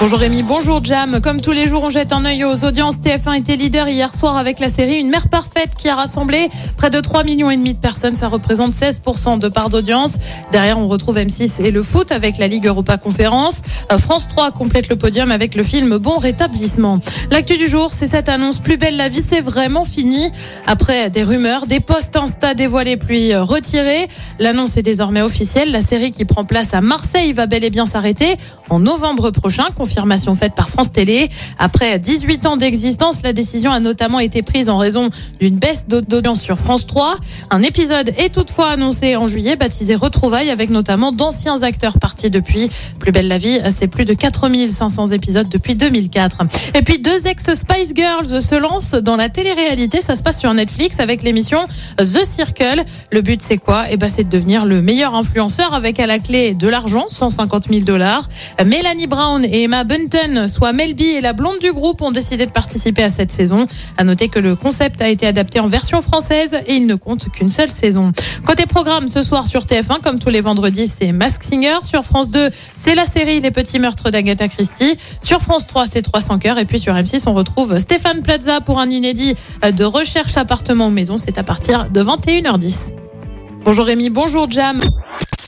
Bonjour Rémi, bonjour Jam. Comme tous les jours, on jette un œil aux audiences. TF1 était leader hier soir avec la série Une mère parfaite qui a rassemblé près de 3 millions de personnes. Ça représente 16% de part d'audience. Derrière, on retrouve M6 et le foot avec la Ligue Europa Conférence. Euh, France 3 complète le podium avec le film Bon rétablissement. L'actu du jour, c'est cette annonce Plus belle la vie, c'est vraiment fini. Après des rumeurs, des posts Insta dévoilés puis euh, retirés, l'annonce est désormais officielle. La série qui prend place à Marseille va bel et bien s'arrêter en novembre prochain. Confirmation par France Télé. Après 18 ans d'existence, la décision a notamment été prise en raison d'une baisse d'audience sur France 3. Un épisode est toutefois annoncé en juillet, baptisé Retrouvailles, avec notamment d'anciens acteurs partis depuis. Plus belle la vie, c'est plus de 4500 épisodes depuis 2004. Et puis deux ex-Spice Girls se lancent dans la télé-réalité. Ça se passe sur Netflix avec l'émission The Circle. Le but, c'est quoi? Eh ben, c'est de devenir le meilleur influenceur avec à la clé de l'argent, 150 000 dollars. Mélanie Brown et Emma Bunton, soit Melby et la blonde du groupe, ont décidé de participer à cette saison. À noter que le concept a été adapté en version française et il ne compte qu'une seule saison. Côté programme, ce soir sur TF1, comme tous les vendredis, c'est Mask Singer. Sur France 2, c'est la série Les Petits Meurtres d'Agatha Christie. Sur France 3, c'est 300 cœurs. Et puis sur M6, on retrouve Stéphane Plaza pour un inédit de recherche appartement ou maison. C'est à partir de 21h10. Bonjour Rémi, bonjour Jam.